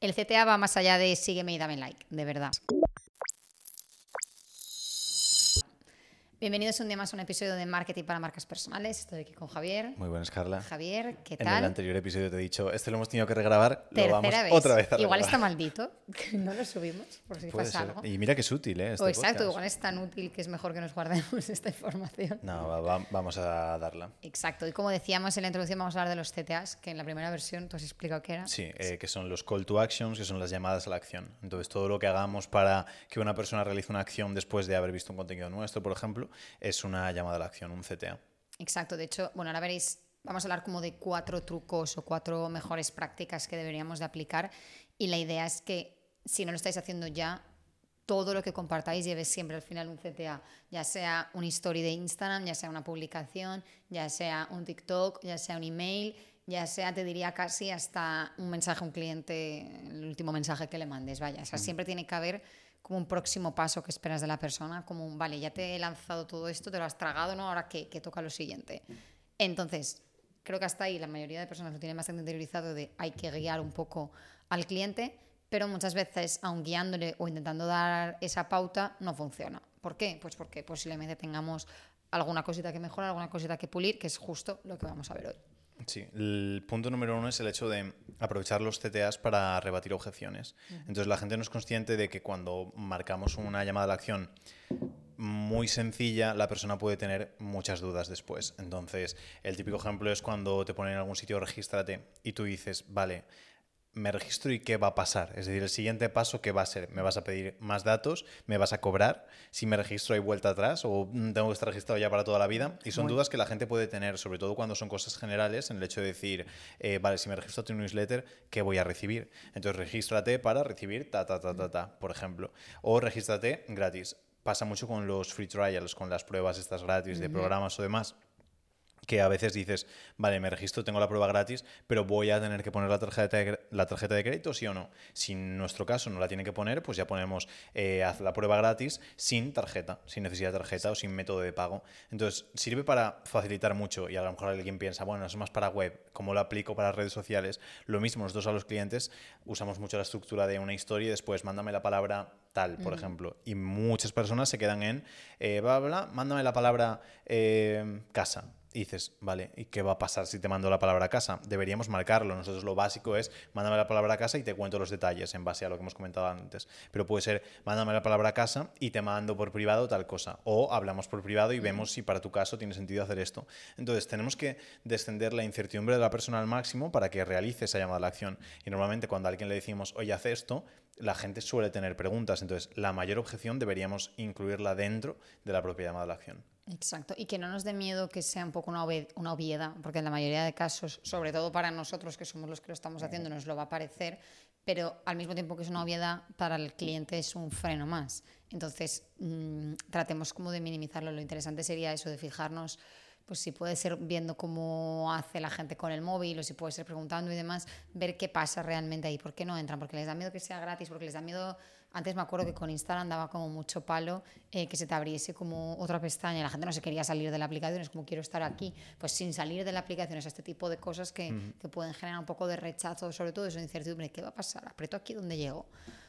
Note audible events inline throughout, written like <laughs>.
El CTA va más allá de sígueme y dame like, de verdad. Bienvenidos un día más a un episodio de Marketing para Marcas Personales. Estoy aquí con Javier. Muy buenas, Carla. Javier, ¿qué En tal? el anterior episodio te he dicho, este lo hemos tenido que regrabar, lo Tercera vamos vez. otra vez a Igual está regrabar. maldito, que no lo subimos, por si Puede pasa ser. algo. Y mira que es útil, ¿eh? Este o exacto, podcast. igual es tan útil que es mejor que nos guardemos <laughs> esta información. No, va- va- vamos a darla. Exacto, y como decíamos en la introducción, vamos a hablar de los CTAs, que en la primera versión tú has explicado qué era. Sí, eh, que son los call to actions, que son las llamadas a la acción. Entonces, todo lo que hagamos para que una persona realice una acción después de haber visto un contenido nuestro, por ejemplo, es una llamada a la acción, un CTA. Exacto, de hecho, bueno, ahora veréis, vamos a hablar como de cuatro trucos o cuatro mejores prácticas que deberíamos de aplicar y la idea es que si no lo estáis haciendo ya, todo lo que compartáis lleve siempre al final un CTA, ya sea un story de Instagram, ya sea una publicación, ya sea un TikTok, ya sea un email, ya sea, te diría casi hasta un mensaje a un cliente, el último mensaje que le mandes, vaya, o sea, siempre tiene que haber como un próximo paso que esperas de la persona, como un, vale, ya te he lanzado todo esto, te lo has tragado, ¿no? Ahora qué, ¿Qué toca lo siguiente. Entonces, creo que hasta ahí la mayoría de personas lo tienen bastante interiorizado de hay que guiar un poco al cliente, pero muchas veces, aun guiándole o intentando dar esa pauta, no funciona. ¿Por qué? Pues porque posiblemente tengamos alguna cosita que mejorar, alguna cosita que pulir, que es justo lo que vamos a ver hoy. Sí, el punto número uno es el hecho de aprovechar los CTAs para rebatir objeciones. Entonces la gente no es consciente de que cuando marcamos una llamada a la acción muy sencilla, la persona puede tener muchas dudas después. Entonces, el típico ejemplo es cuando te ponen en algún sitio regístrate y tú dices, vale, me registro y qué va a pasar. Es decir, el siguiente paso, ¿qué va a ser? ¿Me vas a pedir más datos? ¿Me vas a cobrar? Si me registro hay vuelta atrás o tengo que estar registrado ya para toda la vida. Y son Muy- dudas que la gente puede tener, sobre todo cuando son cosas generales, en el hecho de decir, eh, vale, si me registro a tu newsletter, ¿qué voy a recibir? Entonces, regístrate para recibir ta, ta, ta, ta, ta, por ejemplo. O regístrate gratis. Pasa mucho con los free trials, con las pruebas estas gratis de programas o demás que a veces dices, vale, me registro, tengo la prueba gratis, pero voy a tener que poner la tarjeta de, la tarjeta de crédito, sí o no. Si en nuestro caso no la tiene que poner, pues ya ponemos, eh, haz la prueba gratis sin tarjeta, sin necesidad de tarjeta o sin método de pago. Entonces, sirve para facilitar mucho y a lo mejor alguien piensa, bueno, eso es más para web, ¿cómo lo aplico para redes sociales? Lo mismo, nosotros a los clientes usamos mucho la estructura de una historia y después mándame la palabra tal, por ejemplo. Y muchas personas se quedan en, eh, bla, bla, bla, mándame la palabra eh, casa. Y dices, vale, ¿y qué va a pasar si te mando la palabra casa? Deberíamos marcarlo. Nosotros lo básico es, mándame la palabra casa y te cuento los detalles en base a lo que hemos comentado antes. Pero puede ser, mándame la palabra casa y te mando por privado tal cosa. O hablamos por privado y vemos si para tu caso tiene sentido hacer esto. Entonces, tenemos que descender la incertidumbre de la persona al máximo para que realice esa llamada a la acción. Y normalmente cuando a alguien le decimos, oye, haz esto, la gente suele tener preguntas. Entonces, la mayor objeción deberíamos incluirla dentro de la propia llamada a la acción. Exacto, y que no nos dé miedo que sea un poco una, una obviedad, porque en la mayoría de casos, sobre todo para nosotros que somos los que lo estamos haciendo, nos lo va a parecer, pero al mismo tiempo que es una obviedad, para el cliente es un freno más. Entonces, mm, tratemos como de minimizarlo. Lo interesante sería eso, de fijarnos, pues si puede ser viendo cómo hace la gente con el móvil o si puede ser preguntando y demás, ver qué pasa realmente ahí, por qué no entran, porque les da miedo que sea gratis, porque les da miedo antes me acuerdo que con Instagram daba como mucho palo eh, que se te abriese como otra pestaña la gente no se quería salir de la aplicación, es como quiero estar aquí, pues sin salir de la aplicación, es este tipo de cosas que, que pueden generar un poco de rechazo, sobre todo eso de incertidumbre, ¿qué va a pasar? ¿Aprieto aquí donde llego?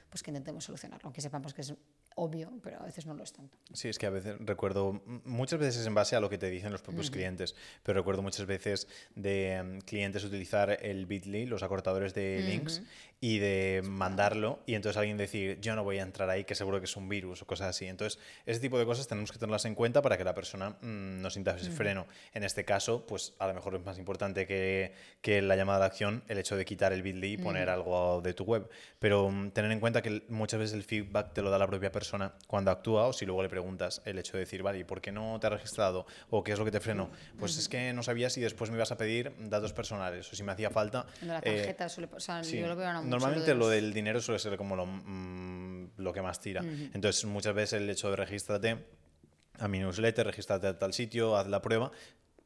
Pues que intentemos solucionarlo, aunque sepamos que es obvio, pero a veces no lo es tanto. Sí, es que a veces recuerdo, muchas veces en base a lo que te dicen los propios clientes, pero recuerdo muchas veces de em, clientes utilizar el Bitly, los acortadores de links, y de mandarlo, y entonces alguien decir, yo no voy a entrar ahí, que seguro que es un virus o cosas así. Entonces, ese tipo de cosas tenemos que tenerlas en cuenta para que la persona mm, no sienta ese freno. En este caso, pues a lo mejor es más importante que, que la llamada la acción el hecho de quitar el Bitly y poner algo de tu web. Pero mm, tener en cuenta que muchas veces el feedback te lo da la propia persona cuando actúa o si luego le preguntas el hecho de decir, vale, ¿y por qué no te has registrado? ¿O qué es lo que te frenó? Pues es que no sabía si después me ibas a pedir datos personales o si me hacía falta... Lo eh, suele pasar, Sí. yo lo veo ahora mucho, Normalmente lo, del dinero suele ser como lo, mm, lo que más tira. Entonces, muchas veces el hecho de regístrate a mi newsletter, regístrate a tal sitio, haz la prueba,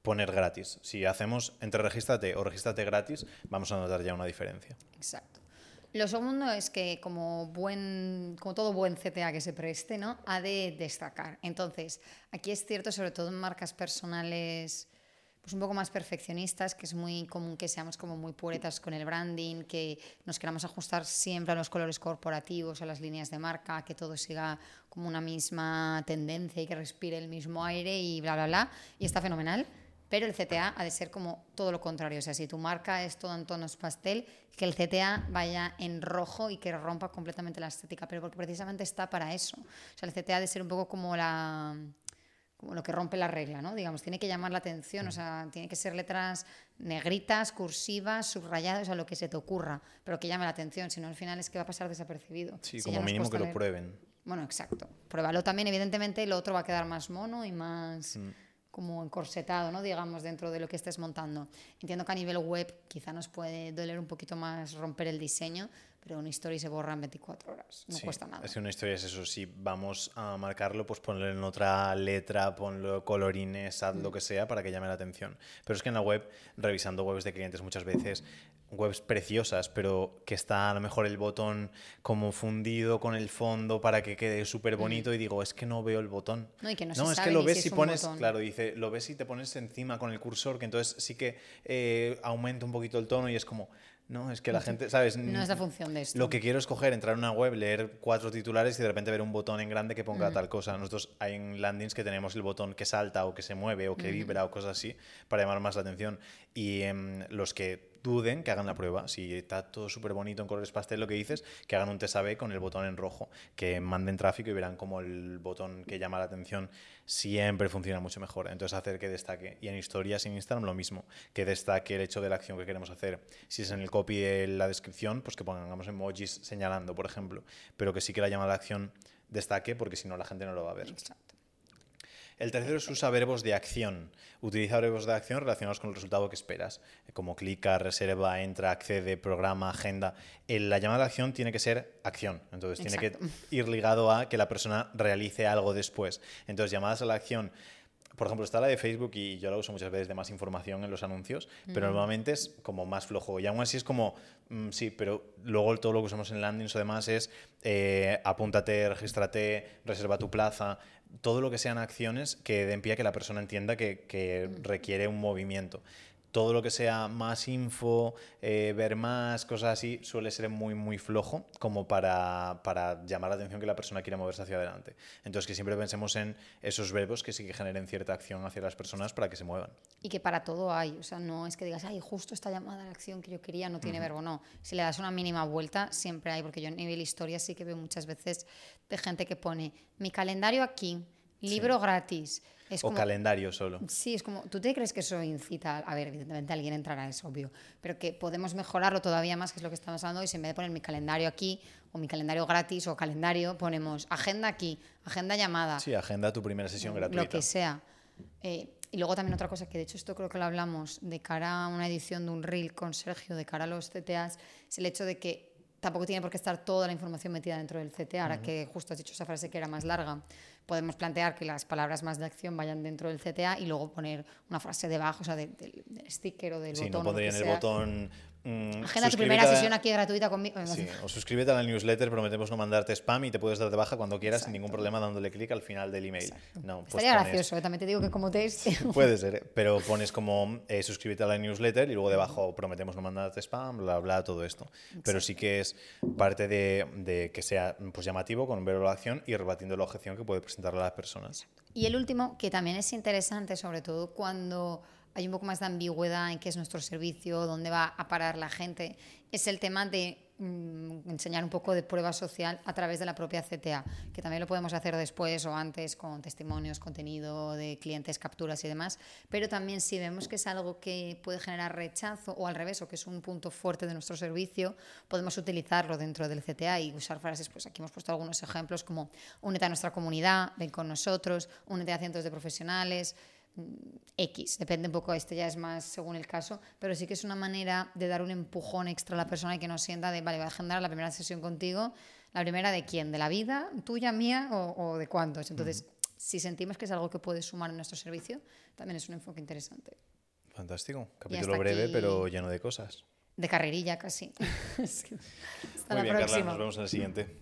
poner gratis. Si hacemos entre regístrate o regístrate gratis, vamos a notar ya una diferencia. Exacto. Lo segundo es que como buen, como todo buen CTA que se preste, ¿no? Ha de destacar. Entonces, aquí es cierto, sobre todo en marcas personales, pues un poco más perfeccionistas, que es muy común que seamos como muy puretas con el branding, que nos queramos ajustar siempre a los colores corporativos, a las líneas de marca, que todo siga como una misma tendencia y que respire el mismo aire y bla, bla, bla. Y está fenomenal. Pero el CTA ha de ser como todo lo contrario. O sea, si tu marca es todo en tonos pastel, que el CTA vaya en rojo y que rompa completamente la estética. Pero porque precisamente está para eso. O sea, el CTA ha de ser un poco como la como lo que rompe la regla, ¿no? Digamos, tiene que llamar la atención, o sea, tiene que ser letras negritas, cursivas, subrayadas, o sea, lo que se te ocurra, pero que llame la atención, si no al final es que va a pasar desapercibido. Sí, Si como mínimo que lo prueben. Bueno, exacto. Pruébalo también, evidentemente, lo otro va a quedar más mono y más como encorsetado, ¿no? Digamos, dentro de lo que estés montando. Entiendo que a nivel web quizá nos puede doler un poquito más romper el diseño, pero una historia se borra en 24 horas, no Sí, cuesta nada. Es que una historia es eso. Si vamos a marcarlo, pues ponlo en otra letra, ponlo colorines, haz Mm. lo que sea para que llame la atención. Pero es que en la web, revisando webs de clientes muchas veces, webs preciosas, pero que está a lo mejor el botón como fundido con el fondo para que quede súper bonito y digo, es que no veo el botón. No, y que no se es sabe que lo ves si un pones, botón. claro, dice, lo ves y te pones encima con el cursor, que entonces sí que eh, aumenta un poquito el tono y es como, no, es que la gente, ¿sabes? No es la función de esto. Lo que quiero es coger, entrar a una web, leer cuatro titulares y de repente ver un botón en grande que ponga tal cosa. Nosotros hay en landings que tenemos el botón que salta o que se mueve o que vibra o cosas así para llamar más la atención. Y em, los que duden, que hagan la prueba. Si está todo súper bonito en colores pastel, lo que dices, que hagan un test A/B con el botón en rojo, que manden tráfico y verán como el botón que llama la atención siempre funciona mucho mejor. Entonces, hacer que destaque. Y en historias en Instagram lo mismo, que destaque el hecho de la acción que queremos hacer. Si es en el copy de la descripción, pues que pongamos emojis señalando, por ejemplo. Pero que sí que la llamada de acción destaque, porque si no la gente no lo va a ver. Exacto. El tercero es usa verbos de acción. Utiliza verbos de acción relacionados con el resultado que esperas, como clica, reserva, entra, accede, programa, agenda. El- la llamada de acción tiene que ser acción. Entonces tiene que ir ligado a que la persona realice algo después. Entonces, llamadas a la acción. Por ejemplo, está la de Facebook y yo la uso muchas veces de más información en los anuncios, pero normalmente es como más flojo. Y aún así es como, mm, sí, pero luego todo lo que usamos en landings o demás es eh, apúntate, regístrate, reserva tu plaza, todo lo que sean acciones que den pie a que la persona entienda que, que requiere un movimiento. Todo lo que sea más info, eh, ver más, cosas así, suele ser muy, muy flojo como para, para llamar la atención que la persona quiera moverse hacia adelante. Entonces, que siempre pensemos en esos verbos que sí que generen cierta acción hacia las personas para que se muevan. Y que para todo hay, o sea, no es que digas, ay, justo esta llamada a la acción que yo quería no tiene verbo, no. Si le das una mínima vuelta, siempre hay, porque yo en nivel historia sí que veo muchas veces de gente que pone mi calendario aquí, libro gratis. Es o como, calendario solo. Sí, es como, ¿tú te crees que eso incita? A ver, evidentemente alguien entrará, es obvio, pero que podemos mejorarlo todavía más, que es lo que estamos hablando hoy, si en vez de poner mi calendario aquí, o mi calendario gratis, o calendario, ponemos agenda aquí, agenda llamada, Sí, agenda tu primera sesión gratuita. lo que sea. Eh, y luego también otra cosa que de hecho esto creo que lo hablamos de cara a una edición de un reel con Sergio, de cara a los CTAs, es el hecho de que tampoco tiene por qué estar toda la información metida dentro del CTA. Ahora que justo has dicho esa frase que era más larga, podemos plantear que las palabras más de acción vayan dentro del CTA y luego poner una frase debajo, o sea, de- del, del sticker o del Sí, botón. no pondría en el botón. Mm, Agenda tu primera sesión aquí gratuita conmigo. Sí, o suscríbete a la newsletter, prometemos no mandarte spam y te puedes dar de baja cuando quieras sin ningún problema dándole clic al final del email. No, pues Estaría pones- gracioso, ¿eh? también te digo que como test. Puede ser, ¿eh? pero pones como eh, suscríbete a la newsletter y luego debajo prometemos no mandarte spam, bla, bla, todo esto. Pero sí que es parte de, de que sea pues, llamativo con verbo de acción y rebatiendo la objeción que puede presentar a las personas. Y el último, que también es interesante, sobre todo cuando hay un poco más de ambigüedad en qué es nuestro servicio, dónde va a parar la gente, es el tema de mm, enseñar un poco de prueba social a través de la propia CTA, que también lo podemos hacer después o antes con testimonios, contenido de clientes, capturas y demás, pero también si vemos que es algo que puede generar rechazo o al revés, o que es un punto fuerte de nuestro servicio, podemos utilizarlo dentro del CTA y usar frases, pues aquí hemos puesto algunos ejemplos como únete a nuestra comunidad, ven con nosotros, únete a cientos de profesionales, X, depende un poco, este ya es más según el caso, pero sí que es una manera de dar un empujón extra a la persona y que no sienta de, vale, voy a agendar la primera sesión contigo, la primera de quién, de la vida, tuya, mía o, o de cuántos. Entonces, si sentimos que es algo que puede sumar en nuestro servicio, también es un enfoque interesante. Fantástico. Capítulo breve, pero lleno de cosas. De carrerilla casi. <laughs> Hasta Muy la bien, Carla, próxima. nos vemos en el siguiente.